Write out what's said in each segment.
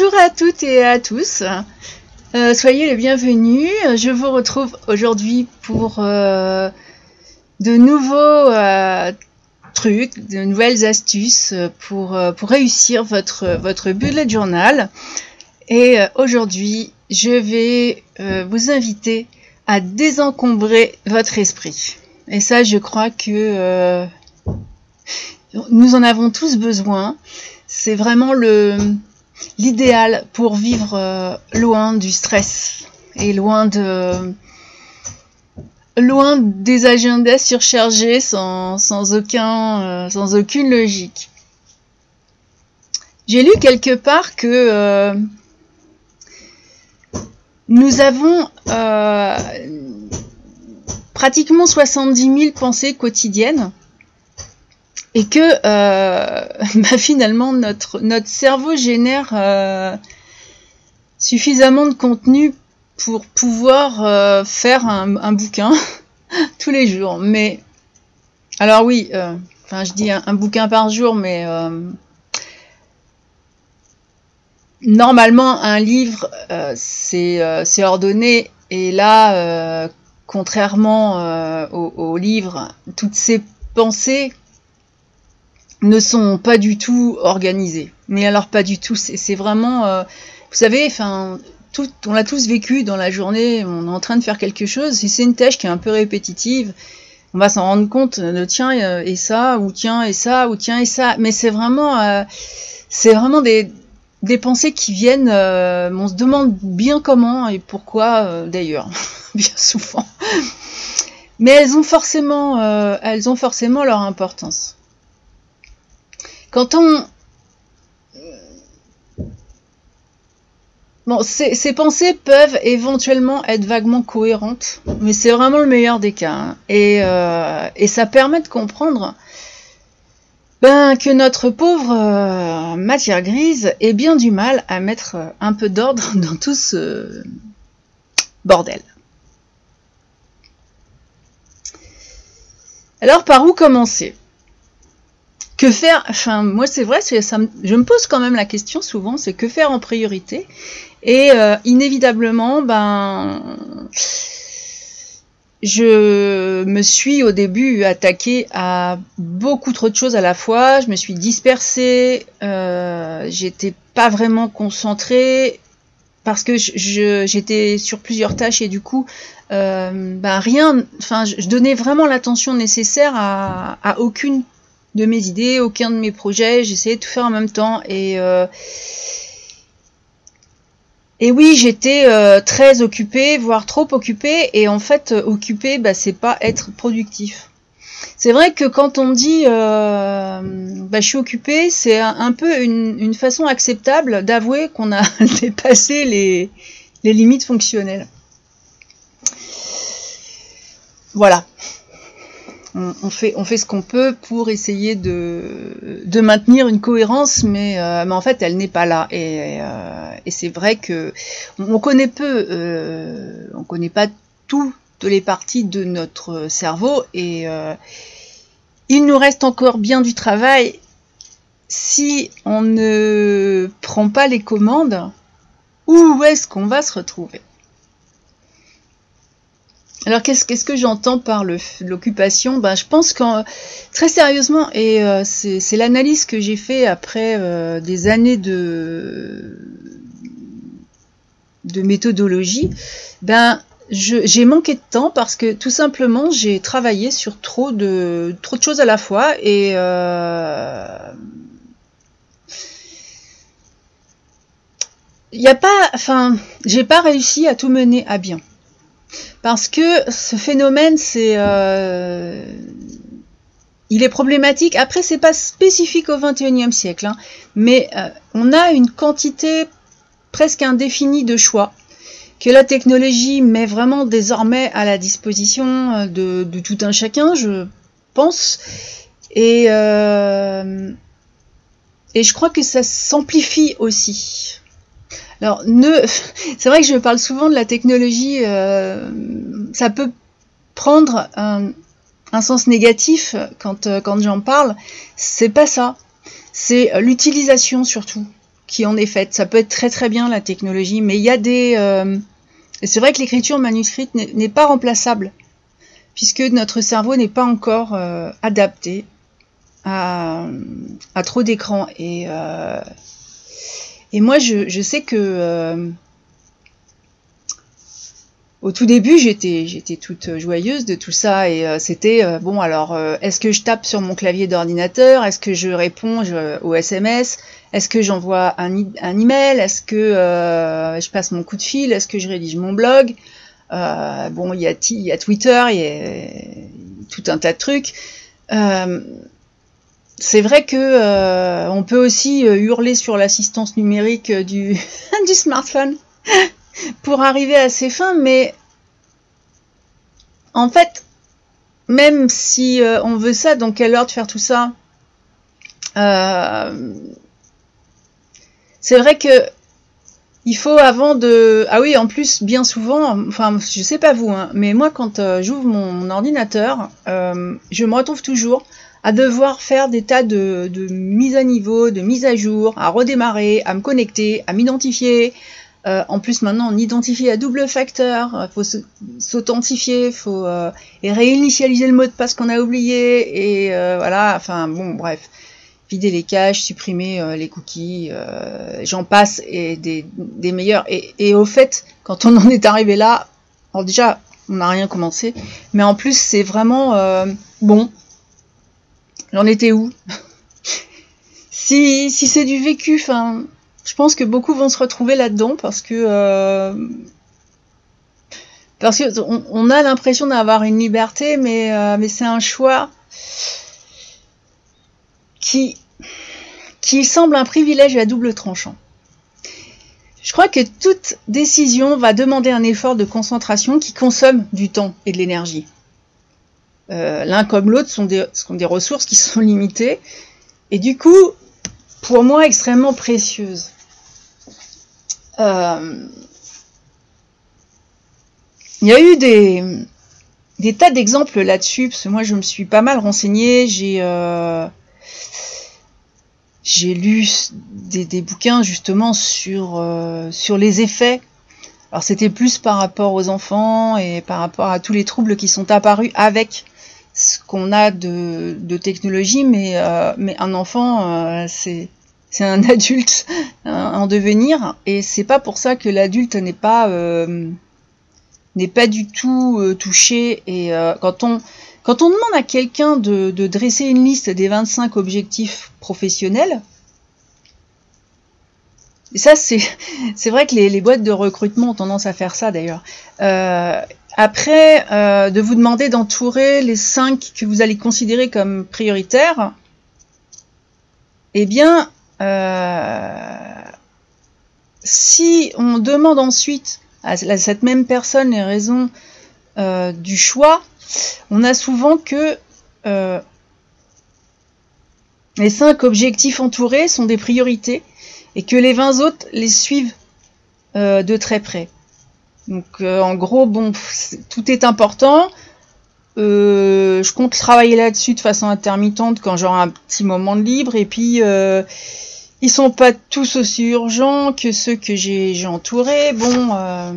Bonjour à toutes et à tous. Euh, soyez les bienvenus. Je vous retrouve aujourd'hui pour euh, de nouveaux euh, trucs, de nouvelles astuces pour, pour réussir votre, votre bullet journal. Et aujourd'hui, je vais vous inviter à désencombrer votre esprit. Et ça, je crois que nous en avons tous besoin. C'est vraiment le l'idéal pour vivre euh, loin du stress et loin de loin des agendas surchargés sans, aucun euh, sans aucune logique. J'ai lu quelque part que euh, nous avons pratiquement 70 000 pensées quotidiennes et que euh, bah, finalement notre, cerveau génère euh, suffisamment de contenu pour pouvoir euh, faire un, bouquin tous les jours. Mais alors oui, enfin je dis un, bouquin par jour, mais normalement un livre c'est ordonné et là contrairement au livre, toutes ces pensées ne sont pas du tout organisés. Mais alors pas du tout. C'est vraiment, euh, vous savez, enfin, tout, on l'a tous vécu dans la journée. On est en train de faire quelque chose. Si c'est une tâche qui est un peu répétitive, on va s'en rendre compte. Euh, tiens euh, et ça, ou tiens et ça, ou tiens et ça. Mais c'est vraiment, c'est vraiment des, des pensées qui viennent. on se demande bien comment et pourquoi d'ailleurs, bien souvent. Mais elles ont forcément, elles ont forcément leur importance. Quand on... Bon, ces, pensées peuvent éventuellement être vaguement cohérentes, mais c'est vraiment le meilleur des cas. Hein. Et, euh, ça permet de comprendre ben, que notre pauvre euh, matière grise ait bien du mal à mettre un peu d'ordre dans tout ce bordel. Alors par où commencer? Que faire Enfin, moi, c'est vrai, je me pose quand même la question souvent, c'est que faire en priorité Et euh, inévitablement, ben, je me suis au début attaquée à beaucoup trop de choses à la fois. Je me suis dispersée, euh, j'étais pas vraiment concentrée parce que j'étais sur plusieurs tâches et du coup, euh, ben rien. Enfin, je, donnais vraiment l'attention nécessaire à, à aucune de mes idées, aucun de mes projets. J'essayais de tout faire en même temps. Et, euh, et oui, j'étais euh, très occupée, voire trop occupée. Et en fait, occupée, bah, c'est pas être productif. C'est vrai que quand on dit euh, bah, je suis occupée, c'est un, peu une, une, façon acceptable d'avouer qu'on a dépassé les, les limites fonctionnelles. Voilà on, fait, ce qu'on peut pour essayer de, maintenir une cohérence, mais, euh, mais en fait, elle n'est pas là. Et, euh, c'est vrai que on, connaît peu, euh, on connaît pas toutes les parties de notre cerveau, et il nous reste encore bien du travail si on ne prend pas les commandes. Où est-ce qu'on va se retrouver? Alors qu'est-ce que j'entends par l'occupation? Ben, Je pense que très sérieusement, et euh, c'est l'analyse que j'ai fait après euh, des années de, de méthodologie, ben, j'ai manqué de temps parce que tout simplement j'ai travaillé sur trop de, trop de choses à la fois et euh, il n'y a pas, enfin, j'ai pas réussi à tout mener à bien. Parce que ce phénomène, c'est, euh, il est problématique. Après, c'est pas spécifique au XXIe siècle, hein, mais euh, on a une quantité presque indéfinie de choix que la technologie met vraiment désormais à la disposition euh, de, tout un chacun, je pense. Et, et je crois que ça s'amplifie aussi. Alors, ne, c'est vrai que je parle souvent de la technologie, euh, ça peut prendre un, sens négatif quand, euh, quand j'en parle. C'est pas ça. C'est l'utilisation surtout qui en est faite. Ça peut être très très bien la technologie, mais il y a des... Euh, c'est vrai que l'écriture manuscrite n'est pas remplaçable, puisque notre cerveau n'est pas encore euh, adapté à, trop d'écrans. Et, euh, et moi, je, je sais que au tout début, j'étais j'étais toute joyeuse de tout ça. Et euh, c'était euh, bon alors euh, est-ce que je tape sur mon clavier d'ordinateur? Est-ce que je réponds au SMS Est-ce que j'envoie un, un email? Est-ce que je passe mon coup de fil? Est-ce que je rédige mon blog? Bon, il y y a Twitter, il y a tout un tas de trucs. C'est vrai que on peut aussi hurler sur l'assistance numérique du du smartphone pour arriver à ses fins, mais en fait, même si euh, on veut ça, dans quelle heure de faire tout ça euh, C'est vrai que il faut avant de... Ah oui, en plus, bien souvent, enfin, je sais pas vous, hein, mais moi, quand euh, j'ouvre mon, ordinateur, je me retrouve toujours à devoir faire des tas de, de mises à niveau, de mises à jour, à redémarrer, à me connecter, à m'identifier, euh, en plus, maintenant, on identifie à double facteur. Il faut s'authentifier, faut euh, et réinitialiser le mot de passe qu'on a oublié. Et euh, voilà, enfin bon, bref. Vider les caches, supprimer les cookies, j'en passe, et des, des meilleurs. Et, et, au fait, quand on en est arrivé là, alors déjà, on n'a rien commencé, mais en plus, c'est vraiment bon. J'en étais où? Si, c'est du vécu, je pense que beaucoup vont se retrouver là-dedans parce que euh, parce qu'on on a l'impression d'avoir une liberté, mais, euh, mais c'est un choix qui, qui semble un privilège à double tranchant. Je crois que toute décision va demander un effort de concentration qui consomme du temps et de l'énergie. Euh, l'un comme l'autre sont des, ressources qui sont limitées et du coup, pour moi, extrêmement précieuses. Euh, il y a eu des, tas d'exemples là-dessus, parce que moi je me suis pas mal renseignée, j'ai euh, lu des, bouquins justement sur les effets. Alors c'était plus par rapport aux enfants et par rapport à tous les troubles qui sont apparus avec ce qu'on a de, technologie, mais, mais un enfant, c'est c'est un adulte en devenir. Et c'est pas pour ça que l'adulte n'est pas euh, pas du tout euh, touché. Et euh, quand on quand on demande à quelqu'un de, dresser une liste des 25 objectifs professionnels et ça c'est c'est vrai que les, boîtes de recrutement ont tendance à faire ça d'ailleurs après de vous demander d'entourer les 5 que vous allez considérer comme prioritaires eh bien euh, si on demande ensuite à cette même personne les raisons euh, du choix, on a souvent que euh, les cinq objectifs entourés sont des priorités et que les 20 autres les suivent de très près. Donc en gros, bon, tout est important. je compte travailler là-dessus de façon intermittente quand j'aurai un petit moment de libre et puis ils sont pas tous aussi urgents que ceux que j'ai entourés. Bon, euh,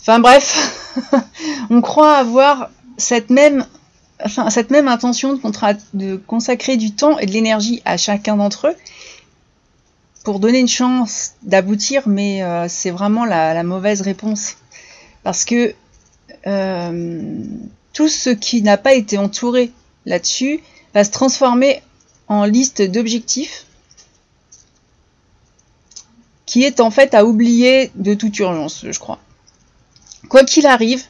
enfin bref, on croit avoir cette même, intention de consacrer du temps et de l'énergie à chacun d'entre eux pour donner une chance d'aboutir, mais euh, c'est vraiment la, mauvaise réponse parce que euh, tout ce qui n'a pas été entouré là-dessus va se transformer en liste d'objectifs qui est en fait à oublier de toute urgence, je crois. Quoi qu'il arrive,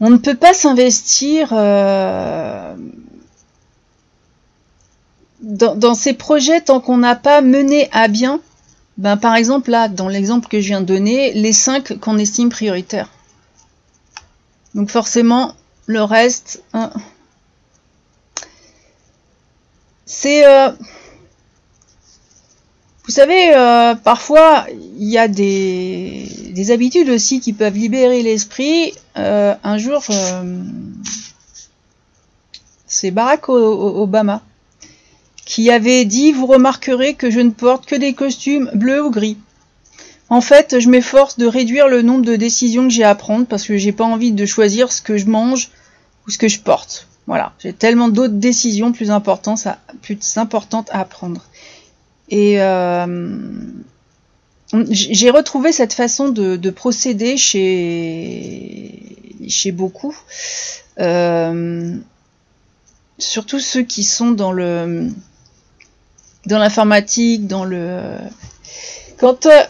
on ne peut pas s'investir euh, dans, ces projets tant qu'on n'a pas mené à bien, ben, par exemple là, dans l'exemple que je viens de donner, les cinq qu'on estime prioritaires. Donc forcément, le reste, c'est... Euh, vous savez, euh, parfois, il y a des, habitudes aussi qui peuvent libérer l'esprit. Euh, un jour, c'est Barack Obama qui avait dit Vous remarquerez que je ne porte que des costumes bleus ou gris. En fait, je m'efforce de réduire le nombre de décisions que j'ai à prendre parce que j'ai pas envie de choisir ce que je mange ou ce que je porte. Voilà, j'ai tellement d'autres décisions plus importantes, à, prendre. Et euh, j'ai retrouvé cette façon de, procéder chez, chez beaucoup. Euh, surtout ceux qui sont dans le dans l'informatique, dans le quand euh,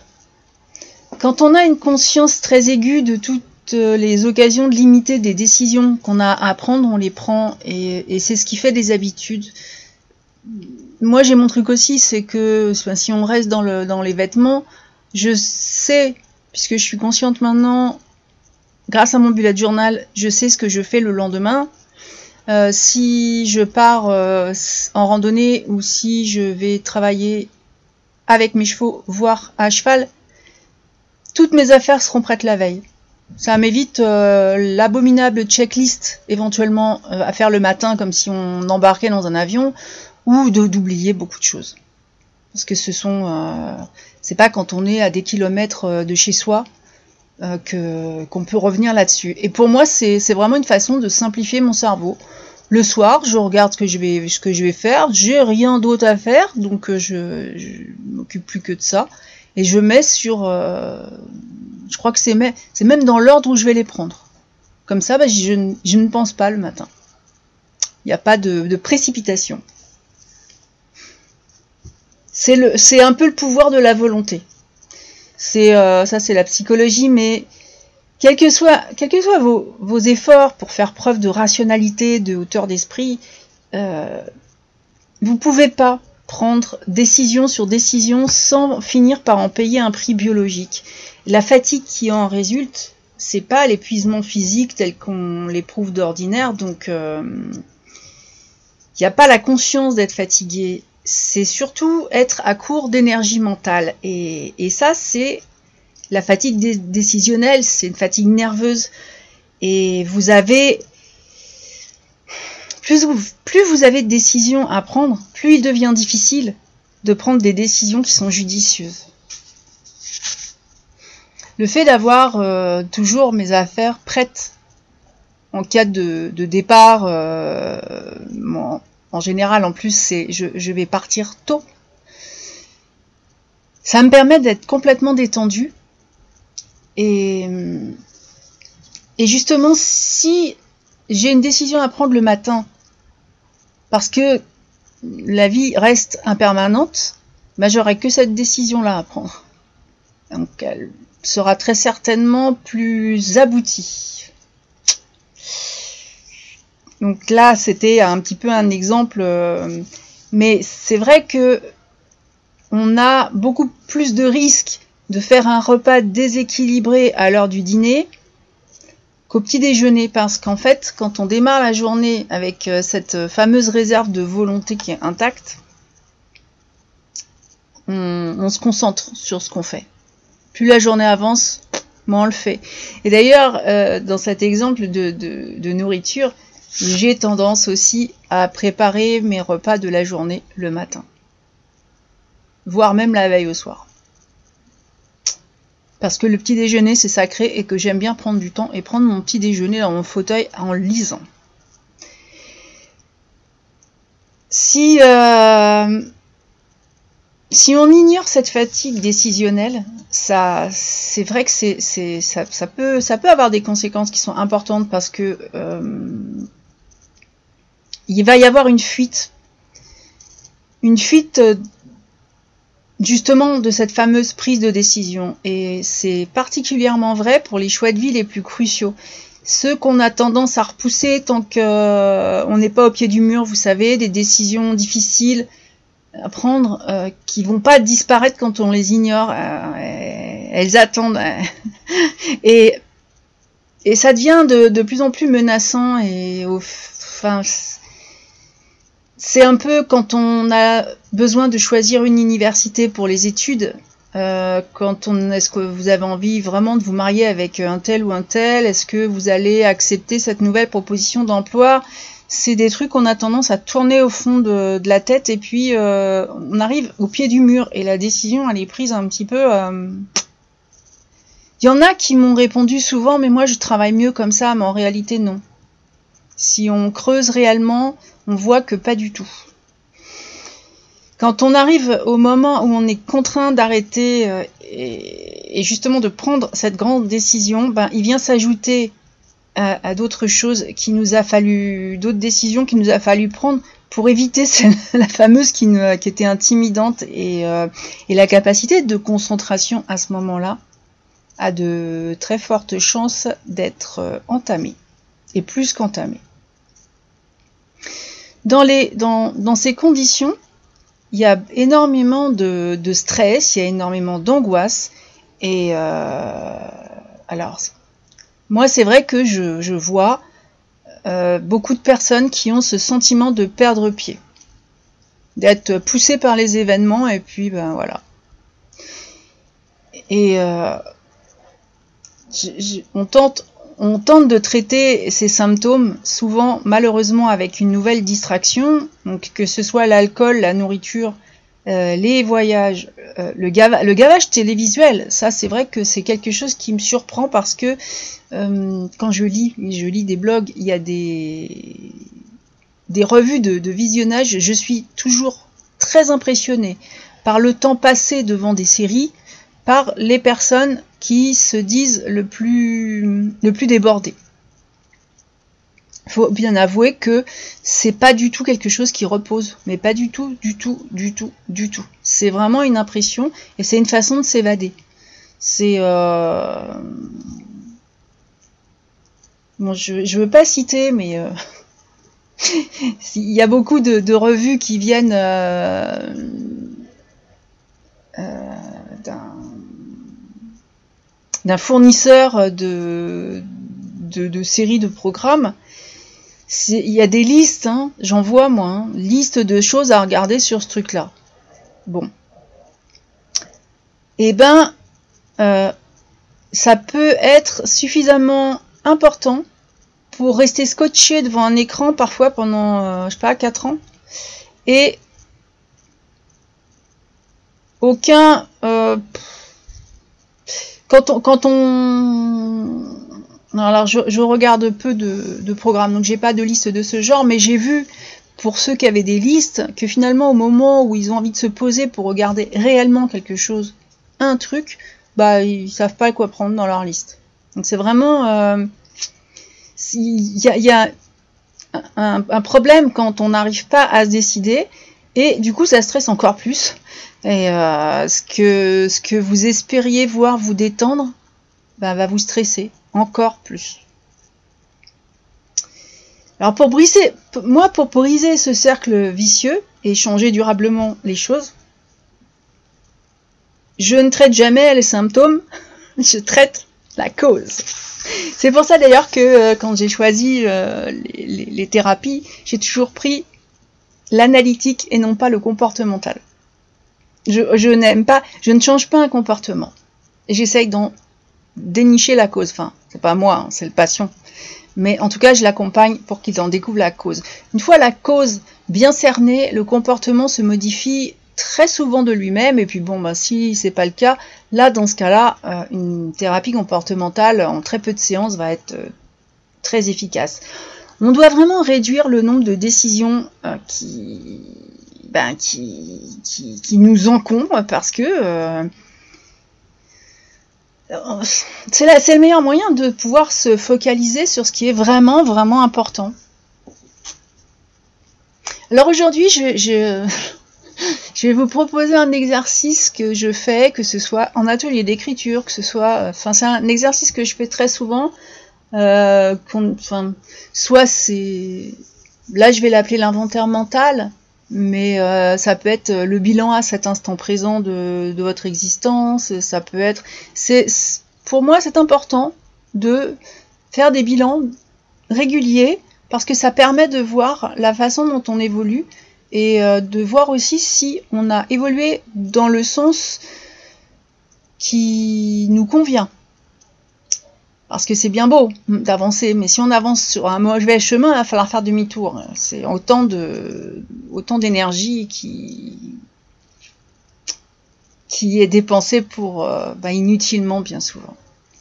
quand on a une conscience très aiguë de toutes les occasions de limiter des décisions qu'on a à prendre, on les prend et, c'est ce qui fait des habitudes. Moi, j'ai mon truc aussi, c'est que si on reste dans, le, dans les vêtements, je sais, puisque je suis consciente maintenant, grâce à mon bullet journal, je sais ce que je fais le lendemain. Euh, si je pars euh, en randonnée ou si je vais travailler avec mes chevaux, voire à cheval, toutes mes affaires seront prêtes la veille. Ça m'évite euh, l'abominable checklist éventuellement à faire le matin comme si on embarquait dans un avion ou d'oublier beaucoup de choses. Parce que ce sont, c'est pas quand on est à des kilomètres de chez soi euh, qu'on peut revenir là-dessus. Et pour moi, c'est vraiment une façon de simplifier mon cerveau. Le soir, je regarde ce que je vais, ce je vais faire. J'ai rien d'autre à faire, donc euh, je, je m'occupe plus que de ça. Et je mets sur, euh, je crois que c'est même, dans l'ordre où je vais les prendre. Comme ça, bah, je, ne pense pas le matin. Il n'y a pas de précipitation. C'est un peu le pouvoir de la volonté. C'est euh, ça, c'est la psychologie, mais quels que soient, quel que soient vos, efforts pour faire preuve de rationalité, de hauteur d'esprit, euh, vous pouvez pas prendre décision sur décision sans finir par en payer un prix biologique. La fatigue qui en résulte, c'est pas l'épuisement physique tel qu'on l'éprouve d'ordinaire, donc il euh, n'y a pas la conscience d'être fatigué c'est surtout être à court d'énergie mentale. Et, ça, c'est la fatigue décisionnelle, c'est une fatigue nerveuse. Et vous avez... Plus vous, avez de décisions à prendre, plus il devient difficile de prendre des décisions qui sont judicieuses. Le fait d'avoir euh, toujours mes affaires prêtes en cas de, départ, euh, en général, en plus, c'est je, vais partir tôt. Ça me permet d'être complètement détendu. Et, et justement, si j'ai une décision à prendre le matin, parce que la vie reste impermanente, bah, j'aurai que cette décision-là à prendre. Donc elle sera très certainement plus aboutie. Donc là, c'était un petit peu un exemple, euh, mais c'est vrai que on a beaucoup plus de risques de faire un repas déséquilibré à l'heure du dîner qu'au petit déjeuner, parce qu'en fait, quand on démarre la journée avec euh, cette fameuse réserve de volonté qui est intacte, on, se concentre sur ce qu'on fait. Plus la journée avance, moins on le fait. Et d'ailleurs, euh, dans cet exemple de nourriture, j'ai tendance aussi à préparer mes repas de la journée le matin, voire même la veille au soir. Parce que le petit déjeuner c'est sacré et que j'aime bien prendre du temps et prendre mon petit déjeuner dans mon fauteuil en lisant. Si, euh, si on ignore cette fatigue décisionnelle, ça, c'est vrai que c'est, ça, peut, ça peut avoir des conséquences qui sont importantes parce que euh, il va y avoir une fuite. Une fuite euh, justement de cette fameuse prise de décision. Et c'est particulièrement vrai pour les choix de vie les plus cruciaux. Ceux qu'on a tendance à repousser tant qu'on euh, n'est pas au pied du mur, vous savez, des décisions difficiles à prendre euh, qui vont pas disparaître quand on les ignore. elles attendent. et, ça devient de, de, plus en plus menaçant et au, enfin, c'est un peu quand on a besoin de choisir une université pour les études. Euh, quand on est-ce que vous avez envie vraiment de vous marier avec un tel ou un tel? Est-ce que vous allez accepter cette nouvelle proposition d'emploi? C'est des trucs qu'on a tendance à tourner au fond de, la tête et puis euh, on arrive au pied du mur et la décision elle est prise un petit peu. Euh, il y en a qui m'ont répondu souvent, mais moi je travaille mieux comme ça, mais en réalité non. Si on creuse réellement, on voit que pas du tout. Quand on arrive au moment où on est contraint d'arrêter euh, et, justement de prendre cette grande décision, ben, il vient s'ajouter à, d'autres choses qui nous a fallu, d'autres décisions qui nous a fallu prendre pour éviter la fameuse qui, était intimidante et, euh, et la capacité de concentration à ce moment-là a de très fortes chances d'être euh, entamée et plus qu'entamée. Dans, ces conditions, il y a énormément de, stress, il y a énormément d'angoisse. Et euh, alors, moi, c'est vrai que je, vois euh, beaucoup de personnes qui ont ce sentiment de perdre pied, d'être poussé par les événements, et puis ben voilà. Et euh, on tente, on tente de traiter ces symptômes, souvent malheureusement avec une nouvelle distraction, donc que ce soit l'alcool, la nourriture, euh, les voyages, euh, le, gavage télévisuel, ça c'est vrai que c'est quelque chose qui me surprend parce que euh, quand je lis, je lis des blogs, il y a des, revues de, de visionnage, je suis toujours très impressionnée par le temps passé devant des séries, par les personnes qui se disent le plus, le plus débordées. Il faut bien avouer que c'est pas du tout quelque chose qui repose, mais pas du tout, du tout, du tout, du tout. C'est vraiment une impression et c'est une façon de s'évader. C'est euh... bon, je, je veux pas citer, mais euh... il y a beaucoup de, revues qui viennent euh d'un fournisseur de, de, séries de programmes. Il y a des listes, hein, j'en vois moi, hein, liste de choses à regarder sur ce truc-là. Bon. Eh ben, euh, ça peut être suffisamment important pour rester scotché devant un écran parfois pendant, euh, je sais pas, 4 ans. Et aucun... Euh, quand on, alors je, regarde peu de, programmes, donc j'ai pas de liste de ce genre, mais j'ai vu pour ceux qui avaient des listes que finalement au moment où ils ont envie de se poser pour regarder réellement quelque chose, un truc, bah ils savent pas quoi prendre dans leur liste. Donc c'est vraiment euh, il y a, un, un, problème quand on n'arrive pas à se décider et du coup ça stresse encore plus et euh, ce, que, vous espériez voir vous détendre, bah, va vous stresser encore plus. Alors pour briser, moi pour briser ce cercle vicieux et changer durablement les choses, je ne traite jamais les symptômes, je traite la cause. C'est pour ça d'ailleurs que euh, quand j'ai choisi euh, les, thérapies, j'ai toujours pris l'analytique et non pas le comportemental. Je, n'aime pas, je ne change pas un comportement. J'essaye d'en dénicher la cause. Enfin, c'est pas moi, hein, c'est le patient. Mais en tout cas, je l'accompagne pour qu'il en découvre la cause. Une fois la cause bien cernée, le comportement se modifie très souvent de lui-même. Et puis bon, bah, si c'est pas le cas, là, dans ce cas-là, euh, une thérapie comportementale en très peu de séances va être euh, très efficace. On doit vraiment réduire le nombre de décisions euh, qui ben, qui, nous encombre parce que euh, c'est le meilleur moyen de pouvoir se focaliser sur ce qui est vraiment, vraiment important. Alors aujourd'hui, je, vais vous proposer un exercice que je fais, que ce soit en atelier d'écriture, que ce soit... Enfin, c'est un exercice que je fais très souvent. Euh, soit c'est... Là, je vais l'appeler l'inventaire mental mais euh, ça peut être le bilan à cet instant présent de, votre existence, ça peut être... c'est Pour moi, c'est important de faire des bilans réguliers parce que ça permet de voir la façon dont on évolue et euh, de voir aussi si on a évolué dans le sens qui nous convient. Parce que c'est bien beau d'avancer, mais si on avance sur un mauvais chemin, il va falloir faire demi-tour. C'est autant de autant d'énergie qui qui est dépensée pour euh, bah, inutilement bien souvent.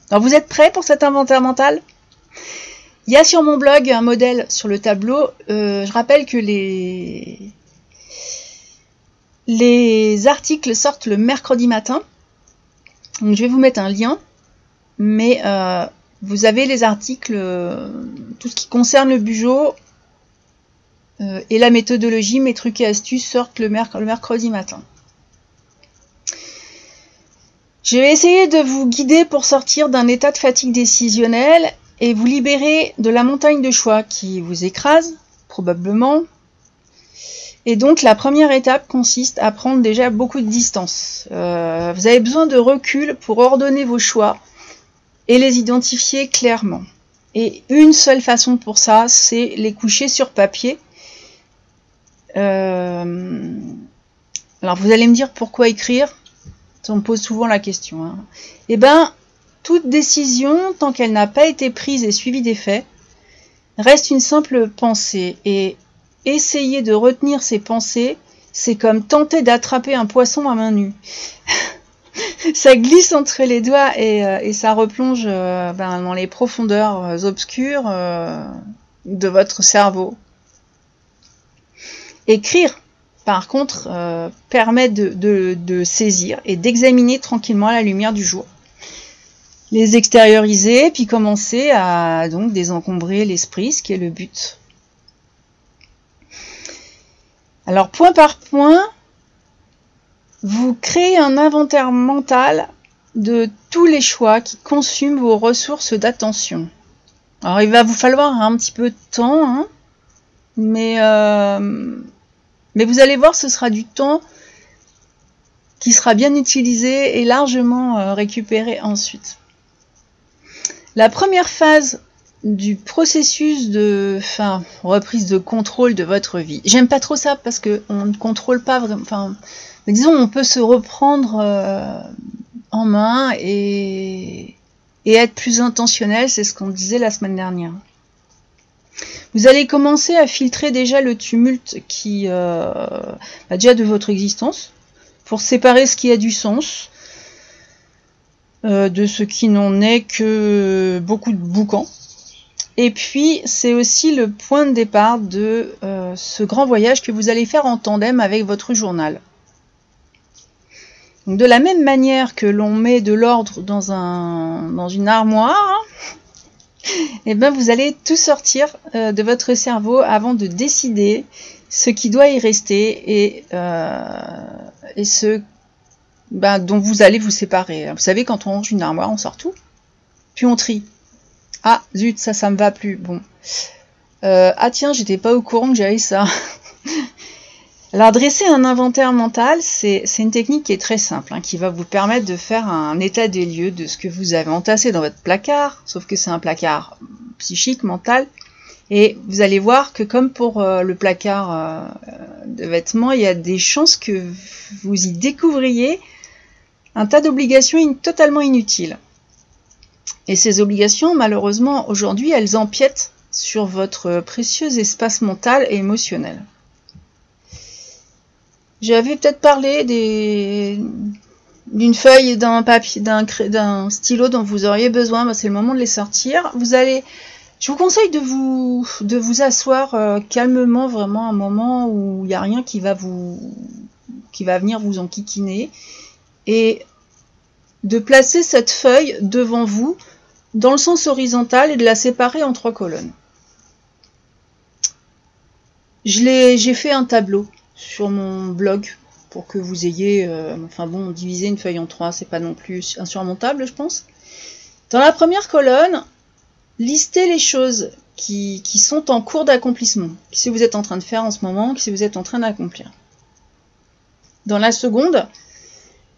Alors vous êtes prêts pour cet inventaire mental? Il y a sur mon blog un modèle sur le tableau. Euh, je rappelle que les les articles sortent le mercredi matin. Donc je vais vous mettre un lien, mais euh, vous avez les articles, euh, tout ce qui concerne le bugeot euh, et la méthodologie, mes trucs et astuces sortent le, mercredi matin. Je vais essayer de vous guider pour sortir d'un état de fatigue décisionnelle et vous libérer de la montagne de choix qui vous écrase, probablement. Et donc la première étape consiste à prendre déjà beaucoup de distance. Euh, vous avez besoin de recul pour ordonner vos choix et les identifier clairement. Et une seule façon pour ça, c'est les coucher sur papier. Euh, alors vous allez me dire pourquoi écrire? On me pose souvent la question. Hein. Eh bien, toute décision, tant qu'elle n'a pas été prise et suivie des faits, reste une simple pensée. Et essayer de retenir ses pensées, c'est comme tenter d'attraper un poisson à main nue. ça glisse entre les doigts et, euh, ça replonge euh, ben, dans les profondeurs euh, obscures de votre cerveau. Écrire, par contre, permet de, saisir et d'examiner tranquillement la lumière du jour. Les extérioriser, puis commencer à donc désencombrer l'esprit, ce qui est le but. Alors point par point, vous créez un inventaire mental de tous les choix qui consument vos ressources d'attention. Alors il va vous falloir un petit peu de temps, hein, mais, euh, mais vous allez voir, ce sera du temps qui sera bien utilisé et largement euh, récupéré ensuite. La première phase du processus de enfin, reprise de contrôle de votre vie. J'aime pas trop ça parce que on ne contrôle pas vraiment. Disons, on peut se reprendre euh, en main et, être plus intentionnel, c'est ce qu'on disait la semaine dernière. Vous allez commencer à filtrer déjà le tumulte qui euh, bah, déjà de votre existence pour séparer ce qui a du sens euh, de ce qui n'en est que beaucoup de boucans. Et puis, c'est aussi le point de départ de euh, ce grand voyage que vous allez faire en tandem avec votre journal. De la même manière que l'on met de l'ordre dans, un, dans une armoire, et eh ben vous allez tout sortir euh, de votre cerveau avant de décider ce qui doit y rester et, euh, et ce ben, dont vous allez vous séparer. Vous savez, quand on range une armoire, on sort tout, puis on trie. Ah, zut, ça, ça me va plus. Bon. Euh, ah tiens, j'étais pas au courant que j'avais ça. Alors, dresser un inventaire mental, c'est une technique qui est très simple, hein, qui va vous permettre de faire un état des lieux de ce que vous avez entassé dans votre placard, sauf que c'est un placard psychique, mental. Et vous allez voir que comme pour euh, le placard euh, de vêtements, il y a des chances que vous y découvriez un tas d'obligations totalement inutiles. Et ces obligations, malheureusement, aujourd'hui, elles empiètent sur votre précieux espace mental et émotionnel. J'avais peut-être parlé d'une feuille, d'un stylo dont vous auriez besoin. Bah, c'est le moment de les sortir. Vous allez, je vous conseille de vous, de vous asseoir euh, calmement, vraiment un moment où il n'y a rien qui va vous, qui va venir vous enquiquiner, et de placer cette feuille devant vous dans le sens horizontal et de la séparer en trois colonnes. J'ai fait un tableau sur mon blog pour que vous ayez, euh, enfin bon, diviser une feuille en trois, c'est pas non plus insurmontable, je pense. Dans la première colonne, listez les choses qui, sont en cours d'accomplissement, si vous êtes en train de faire en ce moment, si vous êtes en train d'accomplir. Dans la seconde,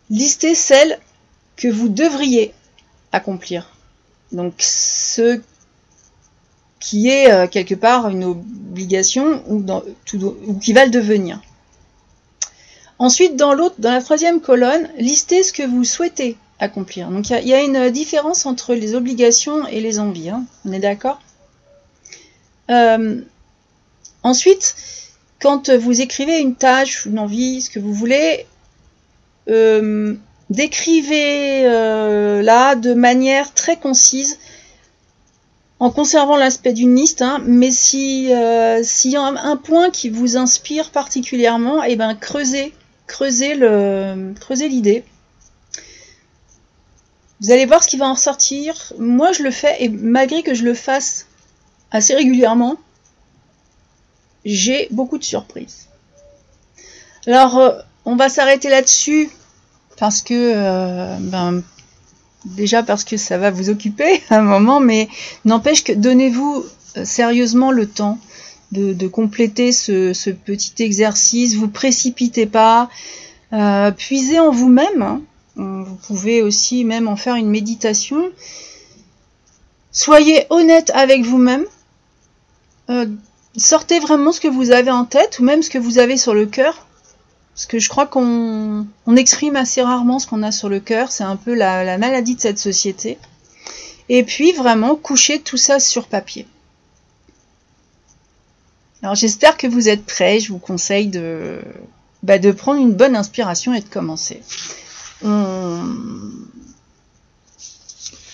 listez celles que vous devriez accomplir. Donc ce qui est euh, quelque part une obligation ou, qui va le devenir. Ensuite, dans l'autre, dans la troisième colonne, listez ce que vous souhaitez accomplir. Donc il y, a une différence entre les obligations et les envies. Hein. On est d'accord? Euh, Ensuite, quand vous écrivez une tâche, une envie, ce que vous voulez, euh, décrivez euh, là de manière très concise en conservant l'aspect d'une liste, hein, mais si s'il y a un, point qui vous inspire particulièrement, et eh ben creusez, creusez le, creusez l'idée. Vous allez voir ce qui va en ressortir. Moi, je le fais, et malgré que je le fasse assez régulièrement, j'ai beaucoup de surprises. Alors, euh, on va s'arrêter là-dessus parce que, euh, ben, déjà parce que ça va vous occuper un moment, mais n'empêche que donnez-vous euh, sérieusement le temps de, compléter ce, petit exercice. Vous précipitez pas, puisez en vous-même. Hein. Vous pouvez aussi même en faire une méditation. Soyez honnête avec vous-même. Euh, sortez vraiment ce que vous avez en tête ou même ce que vous avez sur le cœur. Parce que je crois qu'on exprime assez rarement ce qu'on a sur le cœur. C'est un peu la, la, maladie de cette société. Et puis vraiment coucher tout ça sur papier. Alors j'espère que vous êtes prêts. Je vous conseille de, bah, prendre une bonne inspiration et de commencer.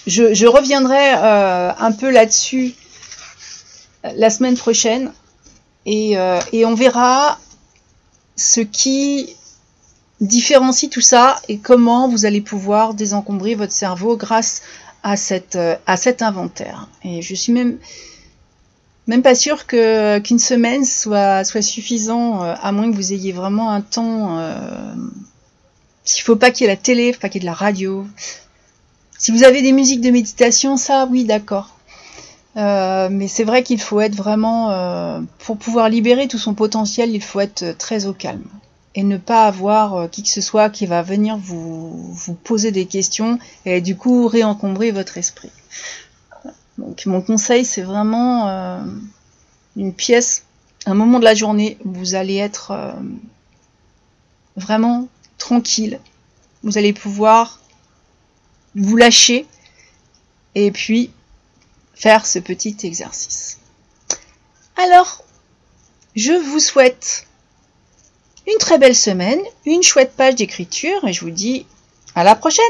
Je, reviendrai euh, un peu là-dessus euh, la semaine prochaine euh, et, on verra ce qui différencie tout ça et comment vous allez pouvoir désencombrer votre cerveau grâce à, à cet inventaire. Et je suis même, même pas sûre qu'une semaine soit, soit suffisant, à moins que vous ayez vraiment un temps s'il faut pas qu'il y ait la télé, faut pas qu'il y ait de la radio. Si vous avez des musiques de méditation, ça, oui, d'accord. Euh, mais c'est vrai qu'il faut être vraiment, euh, pour pouvoir libérer tout son potentiel, il faut être très au calme et ne pas avoir euh, qui que ce soit qui va venir vous, vous poser des questions et du coup réencombrer votre esprit. Donc mon conseil, c'est vraiment une pièce, un moment de la journée où vous allez être vraiment tranquille. Vous allez pouvoir vous lâcher et puis faire ce petit exercice. Alors, je vous souhaite une très belle semaine, une chouette page d'écriture et je vous dis à la prochaine